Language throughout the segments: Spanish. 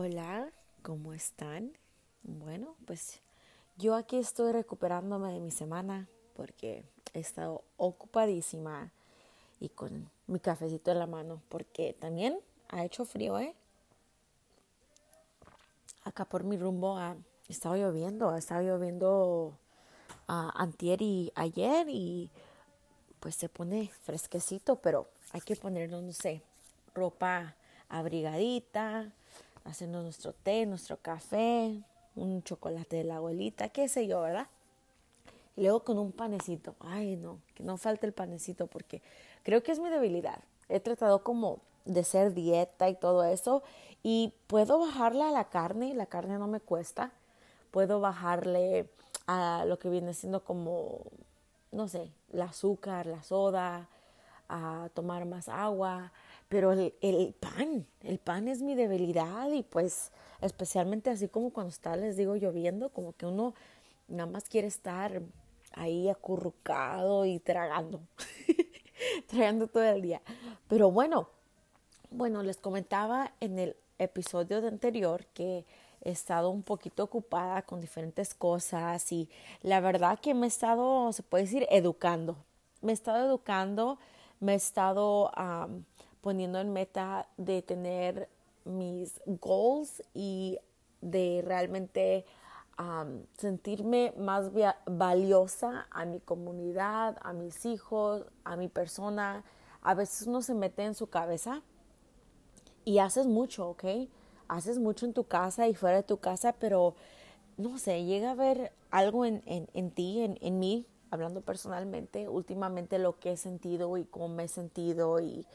Hola, ¿cómo están? Bueno, pues yo aquí estoy recuperándome de mi semana porque he estado ocupadísima y con mi cafecito en la mano porque también ha hecho frío, ¿eh? Acá por mi rumbo ha estado lloviendo, ha estado lloviendo uh, antier y ayer y pues se pone fresquecito, pero hay que ponernos, no sé, ropa abrigadita, hacernos nuestro té, nuestro café, un chocolate de la abuelita, qué sé yo, ¿verdad? Y luego con un panecito. Ay, no, que no falte el panecito porque creo que es mi debilidad. He tratado como de ser dieta y todo eso y puedo bajarle a la carne, la carne no me cuesta. Puedo bajarle a lo que viene siendo como, no sé, el azúcar, la soda, a tomar más agua, pero el, el, pan, el pan es mi debilidad y pues especialmente así como cuando está, les digo, lloviendo, como que uno nada más quiere estar ahí acurrucado y tragando, tragando todo el día. Pero bueno, bueno, les comentaba en el episodio de anterior que he estado un poquito ocupada con diferentes cosas y la verdad que me he estado, se puede decir, educando. Me he estado educando, me he estado poniendo en meta de tener mis goals y de realmente um, sentirme más valiosa a mi comunidad, a mis hijos, a mi persona. A veces uno se mete en su cabeza y haces mucho, ¿ok? Haces mucho en tu casa y fuera de tu casa, pero no sé, llega a ver algo en, en, en ti, en, en mí, hablando personalmente, últimamente lo que he sentido y cómo me he sentido y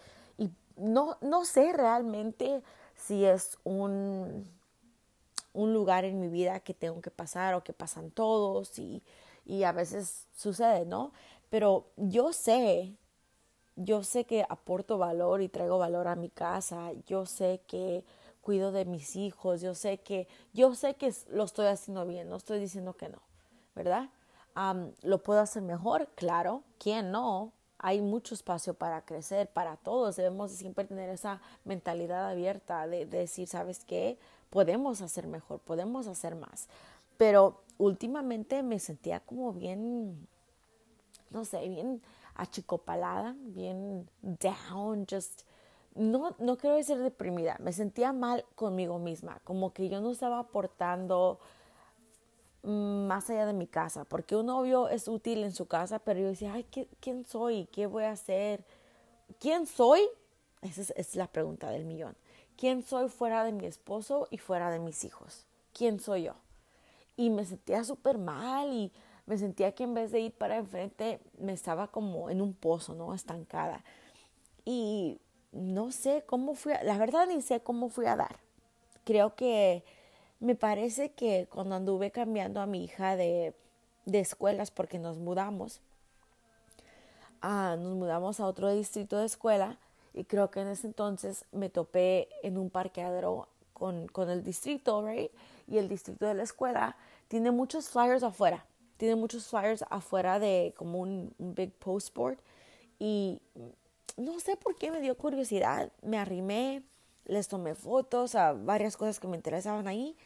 no, no sé realmente si es un, un lugar en mi vida que tengo que pasar o que pasan todos y, y a veces sucede, ¿no? Pero yo sé, yo sé que aporto valor y traigo valor a mi casa, yo sé que cuido de mis hijos, yo sé que, yo sé que lo estoy haciendo bien, no estoy diciendo que no, ¿verdad? ¿Lo puedo hacer mejor? Claro, ¿quién no? Hay mucho espacio para crecer para todos. Debemos siempre tener esa mentalidad abierta de, decir, ¿sabes qué? Podemos hacer mejor, podemos hacer más. Pero últimamente me sentía como bien, no sé, bien achicopalada, bien down, just, no, no quiero decir deprimida, me sentía mal conmigo misma, como que yo no estaba aportando más allá de mi casa, porque un novio es útil en su casa, pero yo decía, ay, ¿quién soy? ¿Qué voy a hacer? ¿Quién soy? Esa es, la pregunta del millón. ¿Quién soy fuera de mi esposo y fuera de mis hijos? ¿Quién soy yo? Y me sentía súper mal y me sentía que en vez de ir para enfrente me estaba como en un pozo, ¿no? Estancada. Y no sé cómo fui, la verdad ni sé cómo fui a dar. Creo que me parece que cuando anduve cambiando a mi hija de, de escuelas porque nos mudamos, ah, nos mudamos a otro distrito de escuela y creo que en ese entonces me topé en un parqueadero con, con el distrito, right? Y el distrito de la escuela tiene muchos flyers afuera, tiene muchos flyers afuera de como un, un big postboard y no sé por qué me dio curiosidad, me arrimé, les tomé fotos a varias cosas que me interesaban ahí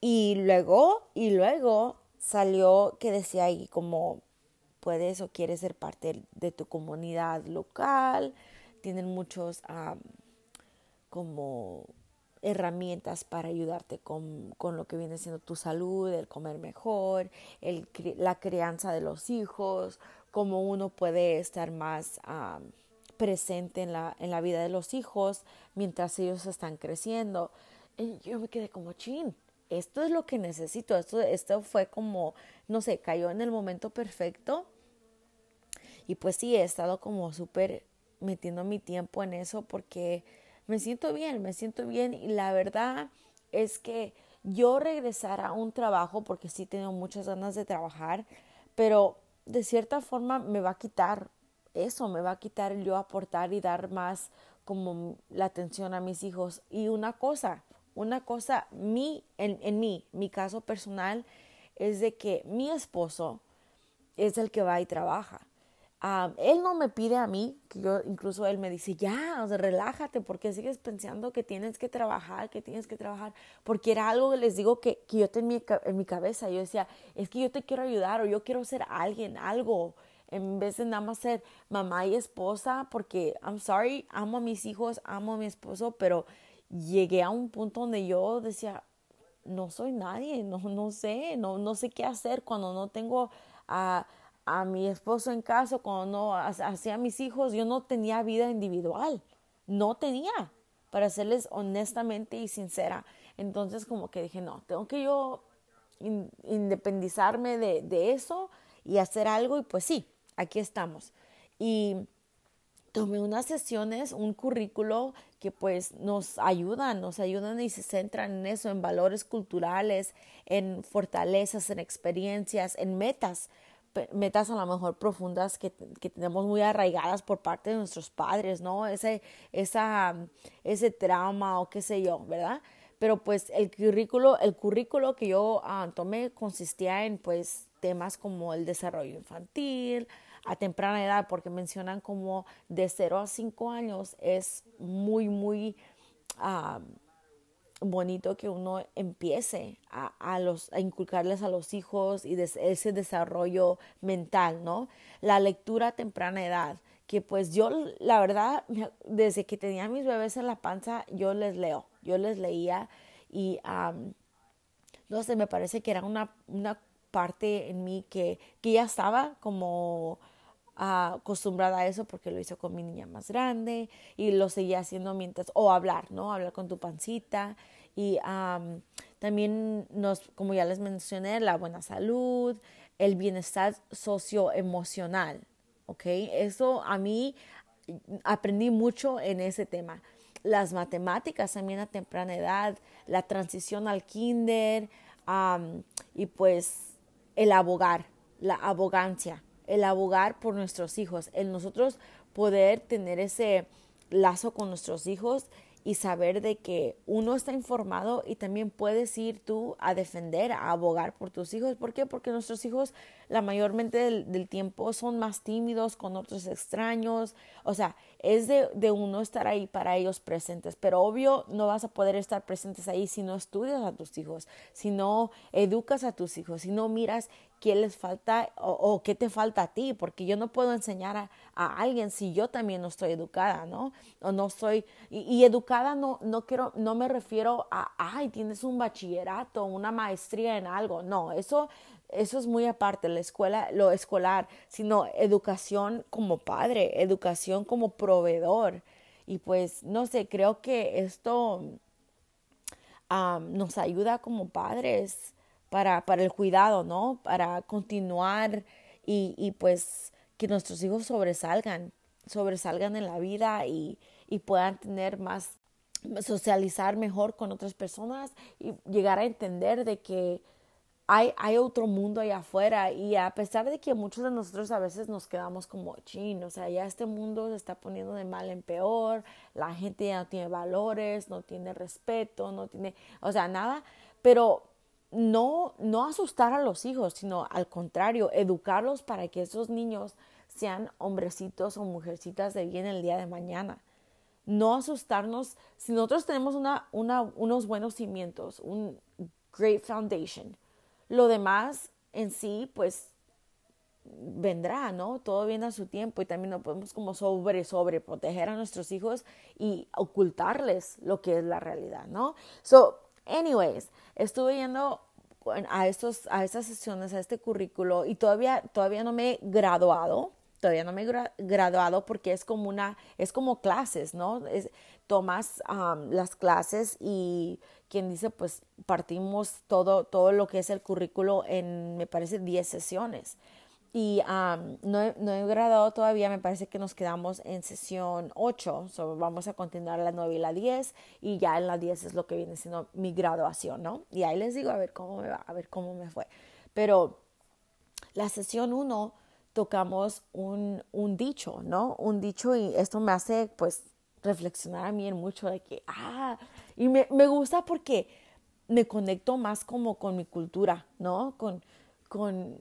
y luego, y luego salió que decía ahí como puedes o quieres ser parte de tu comunidad local, tienen muchos como herramientas para ayudarte con, con, lo que viene siendo tu salud, el comer mejor, el, la crianza de los hijos, cómo uno puede estar más presente en la, en la vida de los hijos mientras ellos están creciendo. Y yo me quedé como chin esto es lo que necesito, esto, esto fue como, no sé, cayó en el momento perfecto. Y pues sí, he estado como súper metiendo mi tiempo en eso porque me siento bien, me siento bien y la verdad es que yo regresar a un trabajo, porque sí tengo muchas ganas de trabajar, pero de cierta forma me va a quitar eso, me va a quitar yo aportar y dar más como la atención a mis hijos. Y una cosa, una cosa, mi, en, en mí, mi caso personal, es de que mi esposo es el que va y trabaja. él no me pide a mí, que yo incluso él me dice, ya, o relájate, porque sigues pensando que tienes que trabajar, que tienes que trabajar, porque era algo que les digo que, que yo tenía en mi cabeza, yo decía, es que yo te quiero ayudar o yo quiero ser alguien, algo, en vez de nada más ser mamá y esposa, porque, I'm sorry, amo a mis hijos, amo a mi esposo, pero llegué a un punto donde yo decía, no soy nadie, no, no sé, no, no sé qué hacer cuando no tengo a a mi esposo en casa, cuando hacía mis hijos, yo no tenía vida individual, no tenía, para serles honestamente y sincera. Entonces como que dije, no, tengo que yo independizarme de, de eso y hacer algo y pues sí, aquí estamos. Y tomé unas sesiones, un currículo que pues nos ayudan, nos ayudan y se centran en eso, en valores culturales, en fortalezas, en experiencias, en metas metas a lo mejor profundas que, que, tenemos muy arraigadas por parte de nuestros padres, ¿no? Ese, esa, ese trauma o qué sé yo, ¿verdad? Pero pues el currículo, el currículo que yo ah, tomé consistía en pues temas como el desarrollo infantil a temprana edad, porque mencionan como de 0 a 5 años es muy, muy... Bonito que uno empiece a, a, los, a inculcarles a los hijos y ese desarrollo mental, ¿no? La lectura a temprana edad, que pues yo, la verdad, desde que tenía mis bebés en la panza, yo les leo, yo les leía y, no sé, me parece que era una, una parte en mí que, que ya estaba como acostumbrada a eso porque lo hizo con mi niña más grande y lo seguía haciendo mientras, o hablar, ¿no? Hablar con tu pancita y también nos, como ya les mencioné, la buena salud, el bienestar socioemocional, ¿ok? Eso a mí aprendí mucho en ese tema. Las matemáticas también a temprana edad, la transición al kinder y pues el abogar, la abogancia, el abogar por nuestros hijos, el nosotros poder tener ese lazo con nuestros hijos y saber de que uno está informado y también puedes ir tú a defender, a abogar por tus hijos. ¿Por qué? Porque nuestros hijos la mayormente del, tiempo son más tímidos con otros extraños. O sea, es de, de, uno estar ahí para ellos presentes. Pero obvio no vas a poder estar presentes ahí si no estudias a tus hijos, si no educas a tus hijos, si no miras qué les falta o, qué te falta a ti, porque yo no puedo enseñar a, alguien si yo también no estoy educada, ¿no? O no estoy, y, educada no, no quiero, no me refiero a, ay, tienes un bachillerato, una maestría en algo, no, eso, eso es muy aparte, la escuela, lo escolar, sino educación como padre, educación como proveedor. Y pues, no sé, creo que esto nos ayuda como padres para, para el cuidado, ¿no? Para continuar y, y pues que nuestros hijos sobresalgan, sobresalgan en la vida y, y puedan tener más, socializar mejor con otras personas y llegar a entender de que hay, hay, otro mundo allá afuera y a pesar de que muchos de nosotros a veces nos quedamos como chin, o sea, ya este mundo se está poniendo de mal en peor, la gente ya no tiene valores, no tiene respeto, no tiene, o sea, nada, pero no, no asustar a los hijos, sino al contrario, educarlos para que esos niños sean hombrecitos o mujercitas de bien el día de mañana. No asustarnos si nosotros tenemos una, una, unos buenos cimientos, un great foundation. Lo demás en sí, pues vendrá, ¿no? Todo viene a su tiempo y también no podemos como sobre, sobre proteger a nuestros hijos y ocultarles lo que es la realidad, ¿no? So, anyways, estuve yendo a, estos, a estas sesiones, a este currículo y todavía, todavía no me he graduado, todavía no me he graduado porque es como una, es como clases, ¿no? Es, tomas las clases y quien dice, pues partimos todo, todo lo que es el currículo en, me parece, 10 sesiones y no, he, no, he, graduado todavía, me parece que nos quedamos en sesión 8, so vamos a continuar la 9 y la 10 y ya en la 10 es lo que viene siendo mi graduación, ¿no? Y ahí les digo a ver cómo me va, a ver cómo me fue. Pero la sesión 1 tocamos un, un dicho, ¿no? Un dicho y esto me hace pues reflexionar a mí en mucho de que, ah, y me, me gusta porque me conecto más como con mi cultura, ¿no? Con, con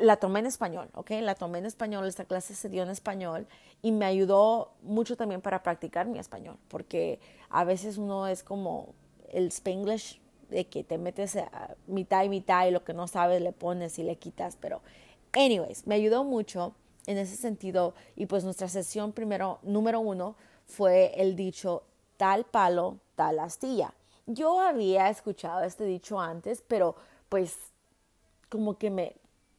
la tomé en español, ¿ok? La tomé en español, esta clase se dio en español y me ayudó mucho también para practicar mi español, porque a veces uno es como el spanglish, de que te metes a mitad y mitad y lo que no sabes le pones y le quitas, pero anyways, me ayudó mucho en ese sentido y pues nuestra sesión primero, número uno, fue el dicho tal palo, tal astilla. Yo había escuchado este dicho antes, pero pues como que me,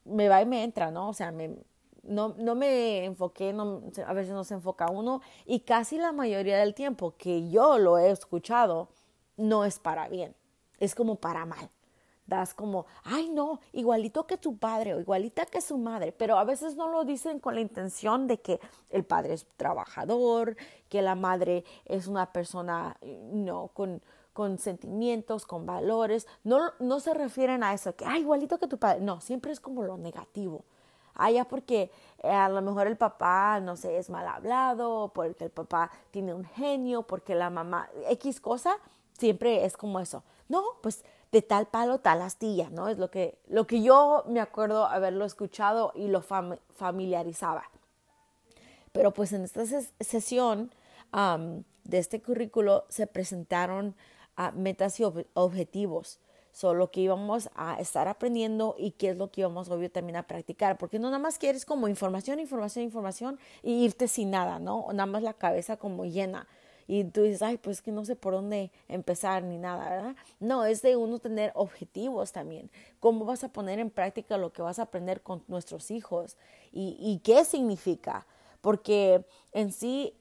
me va y me entra, ¿no? O sea, me, no, no me enfoqué, no, a veces no se enfoca uno y casi la mayoría del tiempo que yo lo he escuchado no es para bien, es como para mal. Das como, ay no, igualito que tu padre o igualita que su madre, pero a veces no lo dicen con la intención de que el padre es trabajador, que la madre es una persona, no, con, con sentimientos, con valores. No, no se refieren a eso, que, ay, igualito que tu padre. No, siempre es como lo negativo. Ah, ya porque eh, a lo mejor el papá, no sé, es mal hablado, porque el papá tiene un genio, porque la mamá, X cosa, siempre es como eso. No, pues de tal palo, tal astilla, ¿no? Es lo que, lo que yo me acuerdo haberlo escuchado y lo familiarizaba. Pero pues en esta sesión de este currículo se presentaron metas y objetivos. Solo que íbamos a estar aprendiendo y qué es lo que íbamos, obvio, también a practicar. Porque no nada más quieres como información, información, información y irte sin nada, ¿no? Nada más la cabeza como llena y tú dices, ay, pues que no sé por dónde empezar ni nada, ¿verdad? No, es de uno tener objetivos también. ¿Cómo vas a poner en práctica lo que vas a aprender con nuestros hijos? ¿Y, qué significa? Porque en sí,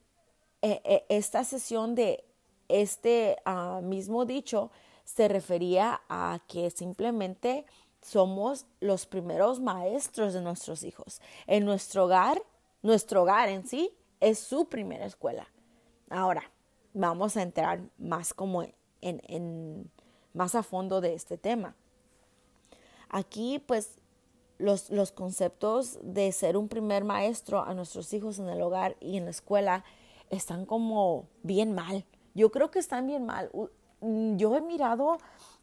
eh, eh, esta sesión de este ah, mismo dicho se refería a que simplemente somos los primeros maestros de nuestros hijos. En nuestro hogar, nuestro hogar en sí es su primera escuela. Ahora, vamos a entrar más como en, más a fondo de este tema. Aquí pues los, los, conceptos de ser un primer maestro a nuestros hijos en el hogar y en la escuela están como bien mal. Yo creo que están bien mal. Mm, yo he mirado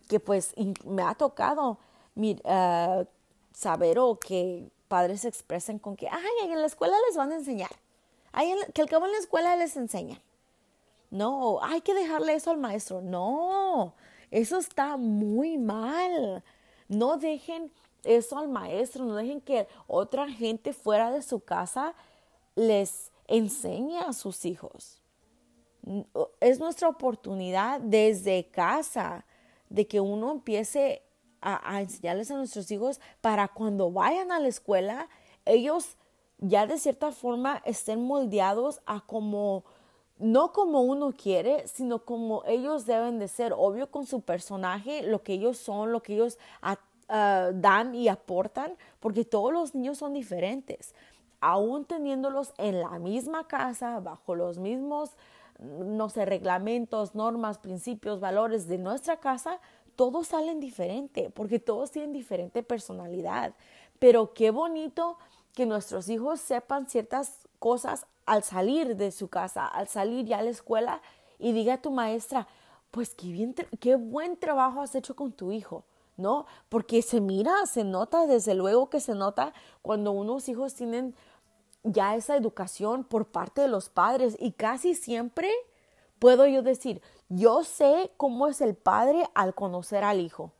que pues me ha tocado uh, saber o que padres se expresen con que, ay, en la escuela les van a enseñar. Ay, que al cabo en la escuela les enseñan. No, hay que dejarle eso al maestro. No, eso está muy mal. No dejen eso al maestro, no dejen que otra gente fuera de su casa les enseñe a sus hijos. Es nuestra oportunidad desde casa de que uno empiece a, enseñarles a nuestros hijos para cuando vayan a la escuela, ellos ya de cierta forma estén moldeados a como no como uno quiere, sino como ellos deben de ser, obvio con su personaje, lo que ellos son, lo que ellos dan y aportan, porque todos los niños son diferentes. Aún teniéndolos en la misma casa, bajo los mismos, no sé, reglamentos, normas, principios, valores de nuestra casa, todos salen diferente, porque todos tienen diferente personalidad. Pero qué bonito que nuestros hijos sepan ciertas cosas al salir de su casa, al salir ya a la escuela y diga a tu maestra, pues qué, bien, qué buen trabajo has hecho con tu hijo, ¿no? Porque se mira, se nota, desde luego que se nota cuando unos hijos tienen ya esa educación por parte de los padres y casi siempre puedo yo decir, yo sé cómo es el padre al conocer al hijo.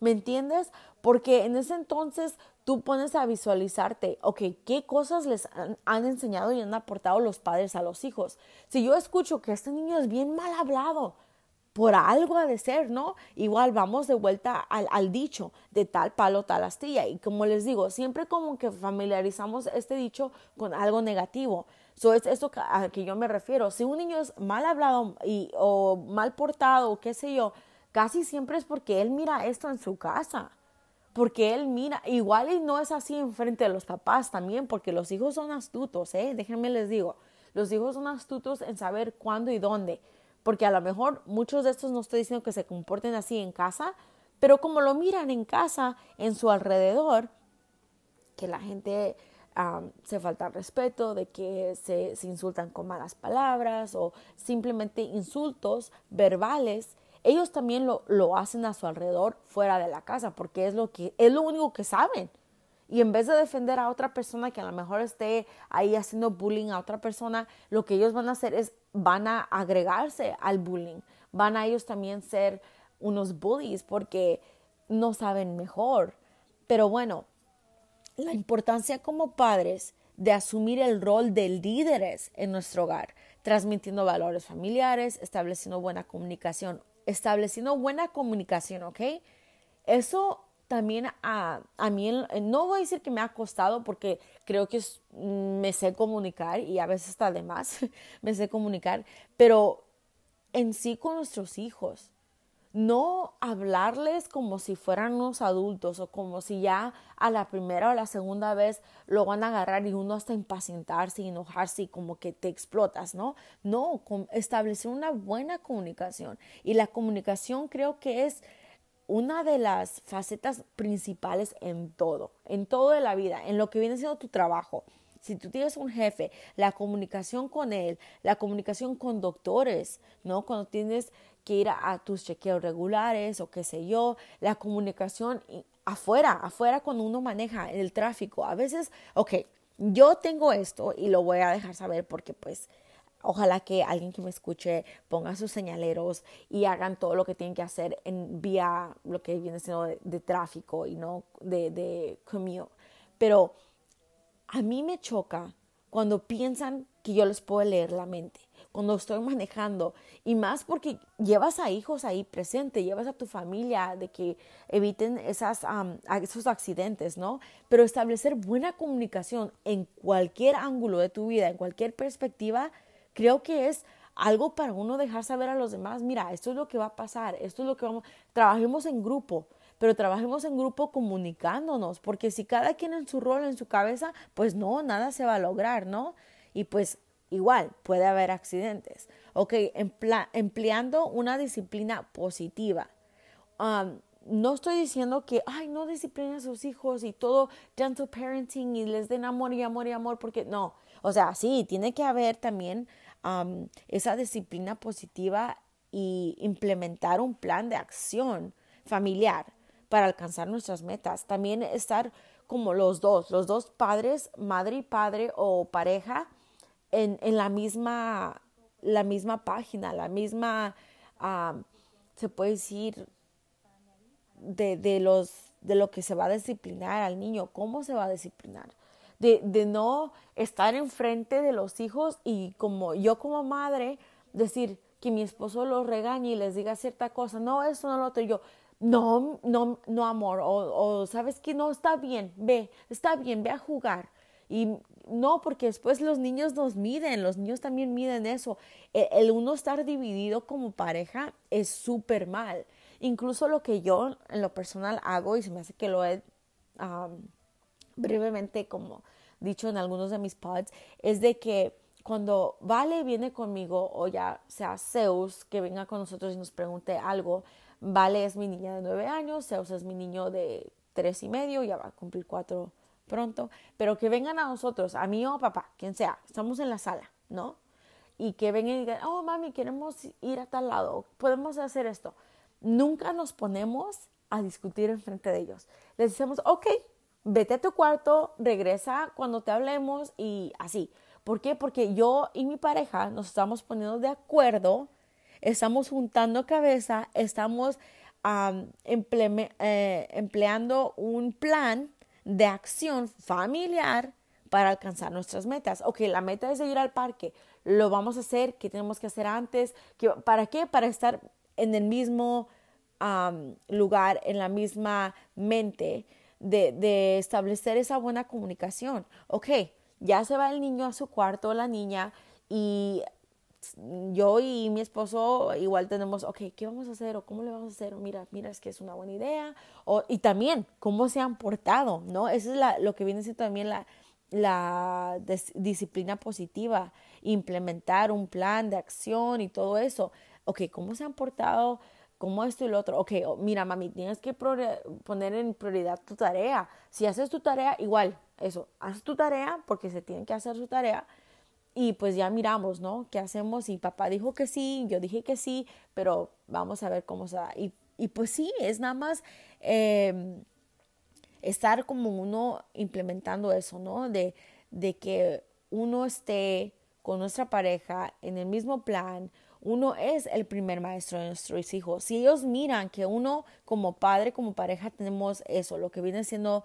¿Me entiendes? Porque en ese entonces tú pones a visualizarte, ok, ¿qué cosas les han, enseñado y han aportado los padres a los hijos? Si yo escucho que este niño es bien mal hablado, por algo ha de ser, ¿no? Igual vamos de vuelta al, dicho de tal palo, tal astilla. Y como les digo, siempre como que familiarizamos este dicho con algo negativo. So es esto a que yo me refiero. Si un niño es mal hablado y, o mal portado qué sé yo, casi siempre es porque él mira esto en su casa porque él mira, igual y no es así en frente de los papás también, porque los hijos son astutos, ¿eh? Déjenme les digo, los hijos son astutos en saber cuándo y dónde, porque a lo mejor muchos de estos no estoy diciendo que se comporten así en casa, pero como lo miran en casa, en su alrededor, que la gente se falta respeto, de que se, se insultan con malas palabras o simplemente insultos verbales, ellos también lo, lo hacen a su alrededor fuera de la casa porque es lo, que, es lo único que saben. Y en vez de defender a otra persona que a lo mejor esté ahí haciendo bullying a otra persona, lo que ellos van a hacer es van a agregarse al bullying. Van a ellos también ser unos bullies porque no saben mejor. Pero bueno, la importancia como padres de asumir el rol de líderes en nuestro hogar, transmitiendo valores familiares, estableciendo buena comunicación, estableciendo buena comunicación, ¿ok? Eso también a, a mí, no voy a decir que me ha costado porque creo que mm, me sé comunicar y a veces está de más, me sé comunicar, pero en sí con nuestros hijos, no hablarles como si fueran unos adultos o como si ya a la primera o la segunda vez lo van a agarrar y uno hasta impacientarse y enojarse y como que te explotas, ¿no? No, establecer una buena comunicación. Y la comunicación creo que es una de las facetas principales en todo, en todo de la vida, en lo que viene siendo tu trabajo. Si tú tienes un jefe, la comunicación con él, la comunicación con doctores, ¿no? Cuando tienes que ir a, tus chequeos regulares o qué sé yo, la comunicación afuera, afuera cuando uno maneja el tráfico. A veces, ok, yo tengo esto y lo voy a dejar saber porque pues ojalá que alguien que me escuche ponga sus señaleros y hagan todo lo que tienen que hacer en vía lo que viene siendo de, tráfico y no de, de commute. Pero a mí me choca cuando piensan que yo les puedo leer la mente cuando estoy manejando y más porque llevas a hijos ahí presente, llevas a tu familia de que eviten esas, esos accidentes, ¿no? Pero establecer buena comunicación en cualquier ángulo de tu vida, en cualquier perspectiva, creo que es algo para uno dejar saber a los demás, mira, esto es lo que va a pasar, esto es lo que vamos, trabajemos en grupo, pero trabajemos en grupo comunicándonos, porque si cada quien en su rol, en su cabeza, pues no, nada se va a lograr, ¿no? Y pues igual puede haber accidentes. Ok, empleando una disciplina positiva. No estoy diciendo que, ay, no disciplinen a sus hijos y todo gentle parenting y les den amor y amor y amor, porque no. O sea, sí, tiene que haber también esa disciplina positiva y implementar un plan de acción familiar para alcanzar nuestras metas. También estar como los dos, los dos padres, madre y padre o pareja, en, en la, misma, la misma página, la misma, se puede decir, de, de, los, de lo que se va a disciplinar al niño, cómo se va a disciplinar. De, no estar enfrente de los hijos y como yo como madre decir que mi esposo los regañe y les diga cierta cosa, no, eso no lo otro, yo, no, no, no amor, o, sabes que no está bien, ve, está bien, ve a jugar. Y no, porque después los niños nos miden, los niños también miden eso. E, el, uno estar dividido como pareja es súper mal. Incluso lo que yo en lo personal hago, y se me hace que lo he brevemente como dicho en algunos de mis pods, es de que cuando Vale viene conmigo, o ya sea Zeus, que venga con nosotros y nos pregunte algo, Vale es mi niña de nueve años, Zeus es mi niño de tres y medio, ya va a cumplir cuatro pronto, pero que vengan a nosotros, a mí o a papá, quien sea, estamos en la sala, ¿no? Y que vengan y digan, oh, mami, queremos ir a tal lado, podemos hacer esto. Nunca nos ponemos a discutir en frente de ellos. Les decimos, ok, vete a tu cuarto, regresa cuando te hablemos y así. ¿Por qué? Porque yo y mi pareja nos estamos poniendo de acuerdo, estamos juntando cabeza, estamos eh, empleando un plan de acción familiar para alcanzar nuestras metas. Ok, la meta es ir al parque. Lo vamos a hacer. ¿Qué tenemos que hacer antes? ¿Para qué? Para estar en el mismo lugar, en la misma mente de, de establecer esa buena comunicación. Ok, ya se va el niño a su cuarto, la niña, y yo y mi esposo igual tenemos, ok, ¿qué vamos a hacer? ¿O cómo le vamos a hacer? Mira, mira, es que es una buena idea. Y también, ¿cómo se han portado? ¿No? Eso es lo que viene siendo también la, la disciplina positiva, implementar un plan de acción y todo eso. Ok, ¿cómo se han portado? ¿Cómo esto y lo otro? Ok, mira, mami, tienes que poner en prioridad tu tarea. Si haces tu tarea, igual, eso, haz tu tarea porque se tiene que hacer su tarea y pues ya miramos, ¿no? ¿Qué hacemos? Y papá dijo que sí, yo dije que sí, pero vamos a ver cómo se da. Y, y pues sí, es nada más eh, estar como uno implementando eso, ¿no? De que uno esté con nuestra pareja en el mismo plan, uno es el primer maestro de nuestros hijos. Si ellos miran que uno como padre, como pareja tenemos eso, lo que viene siendo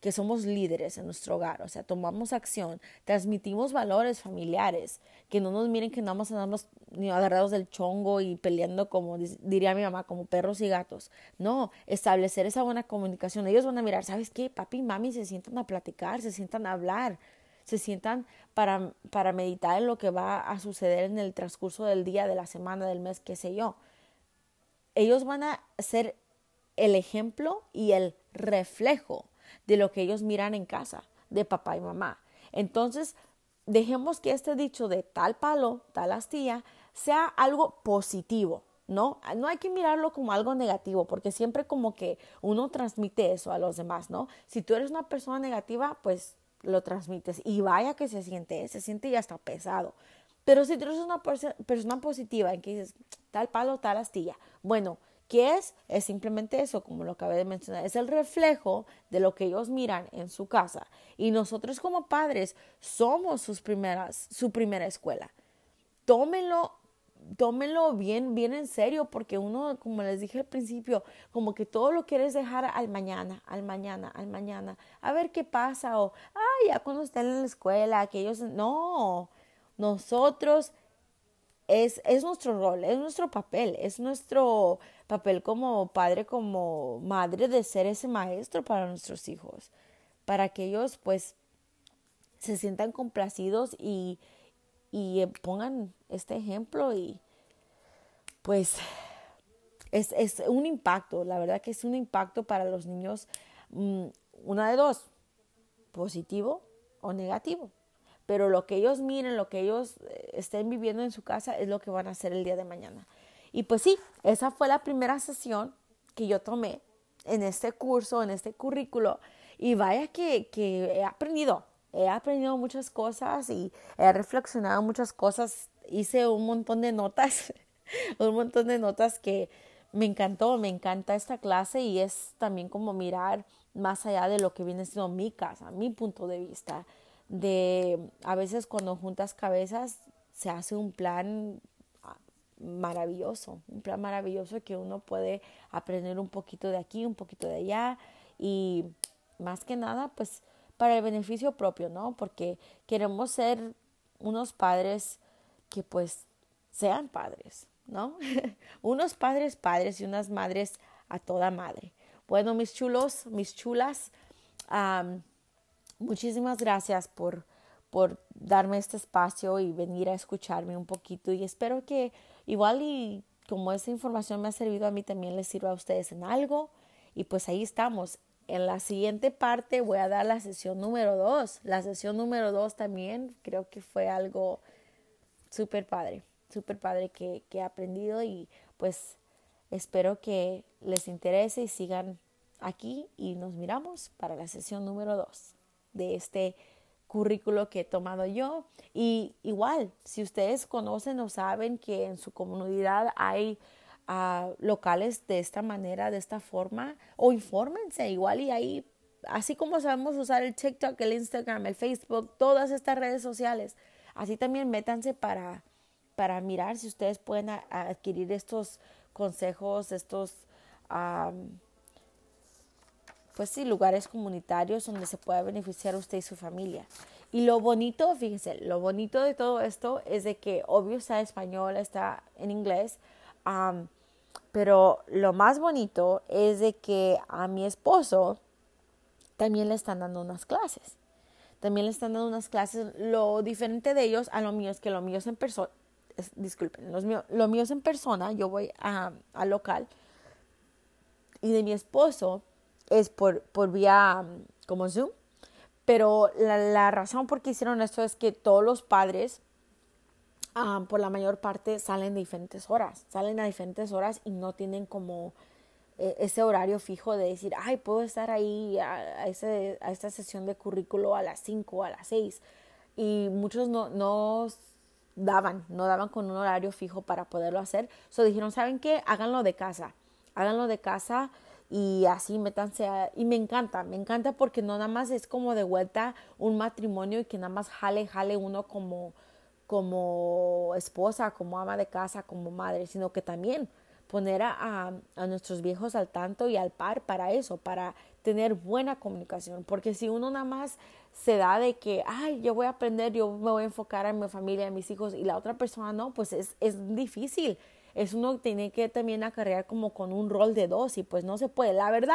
que somos líderes en nuestro hogar, o sea, tomamos acción, transmitimos valores familiares, que no nos miren que no vamos a darnos ni agarrados del chongo y peleando como diría mi mamá, como perros y gatos. No, establecer esa buena comunicación. Ellos van a mirar, ¿sabes qué? Papi y mami se sientan a platicar, se sientan a hablar, se sientan para, para meditar en lo que va a suceder en el transcurso del día, de la semana, del mes, qué sé yo. Ellos van a ser el ejemplo y el reflejo de lo que ellos miran en casa, de papá y mamá. Entonces, dejemos que este dicho de tal palo, tal astilla, sea algo positivo, ¿no? No hay que mirarlo como algo negativo, porque siempre como que uno transmite eso a los demás, ¿no? Si tú eres una persona negativa, pues lo transmites y vaya que se siente, se siente ya está pesado. Pero si tú eres una persona positiva en que dices tal palo, tal astilla, bueno, ¿Qué es? Es simplemente eso, como lo acabé de mencionar, es el reflejo de lo que ellos miran en su casa. Y nosotros como padres somos sus primeras, su primera escuela. Tómenlo, tómenlo bien, bien en serio, porque uno, como les dije al principio, como que todo lo quieres dejar al mañana, al mañana, al mañana, a ver qué pasa, o, ay, ya cuando estén en la escuela, que ellos, no, nosotros es, es nuestro rol, es nuestro papel, es nuestro papel como padre, como madre de ser ese maestro para nuestros hijos, para que ellos pues se sientan complacidos y, y eh, pongan este ejemplo y pues es, es, un impacto, la verdad que es un impacto para los niños, mm, una de dos, positivo o negativo pero lo que ellos miren, lo que ellos eh, estén viviendo en su casa es lo que van a hacer el día de mañana. Y pues sí, esa fue la primera sesión que yo tomé en este curso, en este currículo, y vaya que, que he aprendido, he aprendido muchas cosas y he reflexionado muchas cosas, hice un montón de notas, un montón de notas que me encantó, me encanta esta clase y es también como mirar más allá de lo que viene siendo mi casa, mi punto de vista, de a veces cuando juntas cabezas se hace un plan ah, maravilloso, un plan maravilloso que uno puede aprender un poquito de aquí, un poquito de allá y más que nada pues para el beneficio propio, ¿no? Porque queremos ser unos padres que pues sean padres, ¿no? unos padres padres y unas madres a toda madre. Bueno, mis chulos, mis chulas, Muchísimas gracias por, por darme este espacio y venir a escucharme un poquito y espero que igual y como esta información me ha servido a mí también les sirva a ustedes en algo y pues ahí estamos. En la siguiente parte voy a dar la sesión número dos. La sesión número dos también creo que fue algo súper padre, súper padre que, que he aprendido y pues espero que les interese y sigan aquí y nos miramos para la sesión número dos de este currículo que he tomado yo. Y igual, si ustedes conocen o saben que en su comunidad hay uh, locales de esta manera, de esta forma, o infórmense igual y ahí, así como sabemos usar el TikTok, el Instagram, el Facebook, todas estas redes sociales, así también métanse para, para mirar si ustedes pueden adquirir estos consejos, estos... Um, pues sí, lugares comunitarios donde se pueda beneficiar usted y su familia. Y lo bonito, fíjense, lo bonito de todo esto es de que obvio está en español, está en inglés, pero lo más bonito es de que a mi esposo también le están dando unas clases. También le están dando unas clases. Lo diferente de ellos a lo mío es que lo mío es en persona. Disculpen, mío, lo mío es en persona. Yo voy a, a local. Y de mi esposo es por, por vía como Zoom. Pero la, razón por qué hicieron esto es que todos los padres, por la mayor parte, salen de diferentes horas. Salen a diferentes horas y no tienen como e, ese horario fijo de decir, ay, puedo estar ahí a, ese, a esta sesión de currículo a las 5 o a las 6. Y muchos no, no daban, no daban con un horario fijo para poderlo hacer. So dijeron, ¿saben qué? Háganlo de casa. Háganlo de casa y así métanse y me encanta, me encanta porque no nada más es como de vuelta un matrimonio y que nada más jale, jale uno como, como esposa, como ama de casa, como madre, sino que también poner a, nuestros viejos al tanto y al par para eso, para tener buena comunicación, porque si uno nada más se da de que, ay, yo voy a aprender, yo me voy a enfocar en mi familia, en mis hijos, y la otra persona no, pues es, es difícil es uno que tiene que también acarrear como con un rol de dos y pues no se puede. La verdad,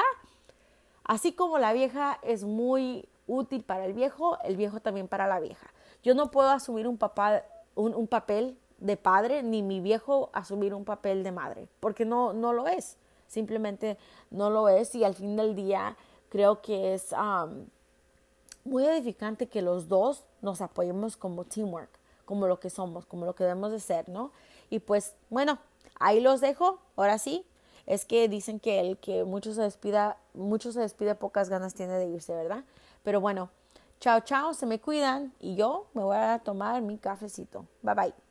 así como la vieja es muy útil para el viejo, el viejo también para la vieja. Yo no puedo asumir un, papá, un, papel de padre ni mi viejo asumir un papel de madre, porque no, no lo es, simplemente no lo es y al fin del día creo que es muy edificante que los dos nos apoyemos como teamwork, como lo que somos, como lo que debemos de ser, ¿no? Y pues bueno, Ahí los dejo, ahora sí. Es que dicen que el que mucho se despida, mucho se despide, pocas ganas tiene de irse, ¿verdad? Pero bueno, chao, chao, se me cuidan y yo me voy a tomar mi cafecito. Bye bye.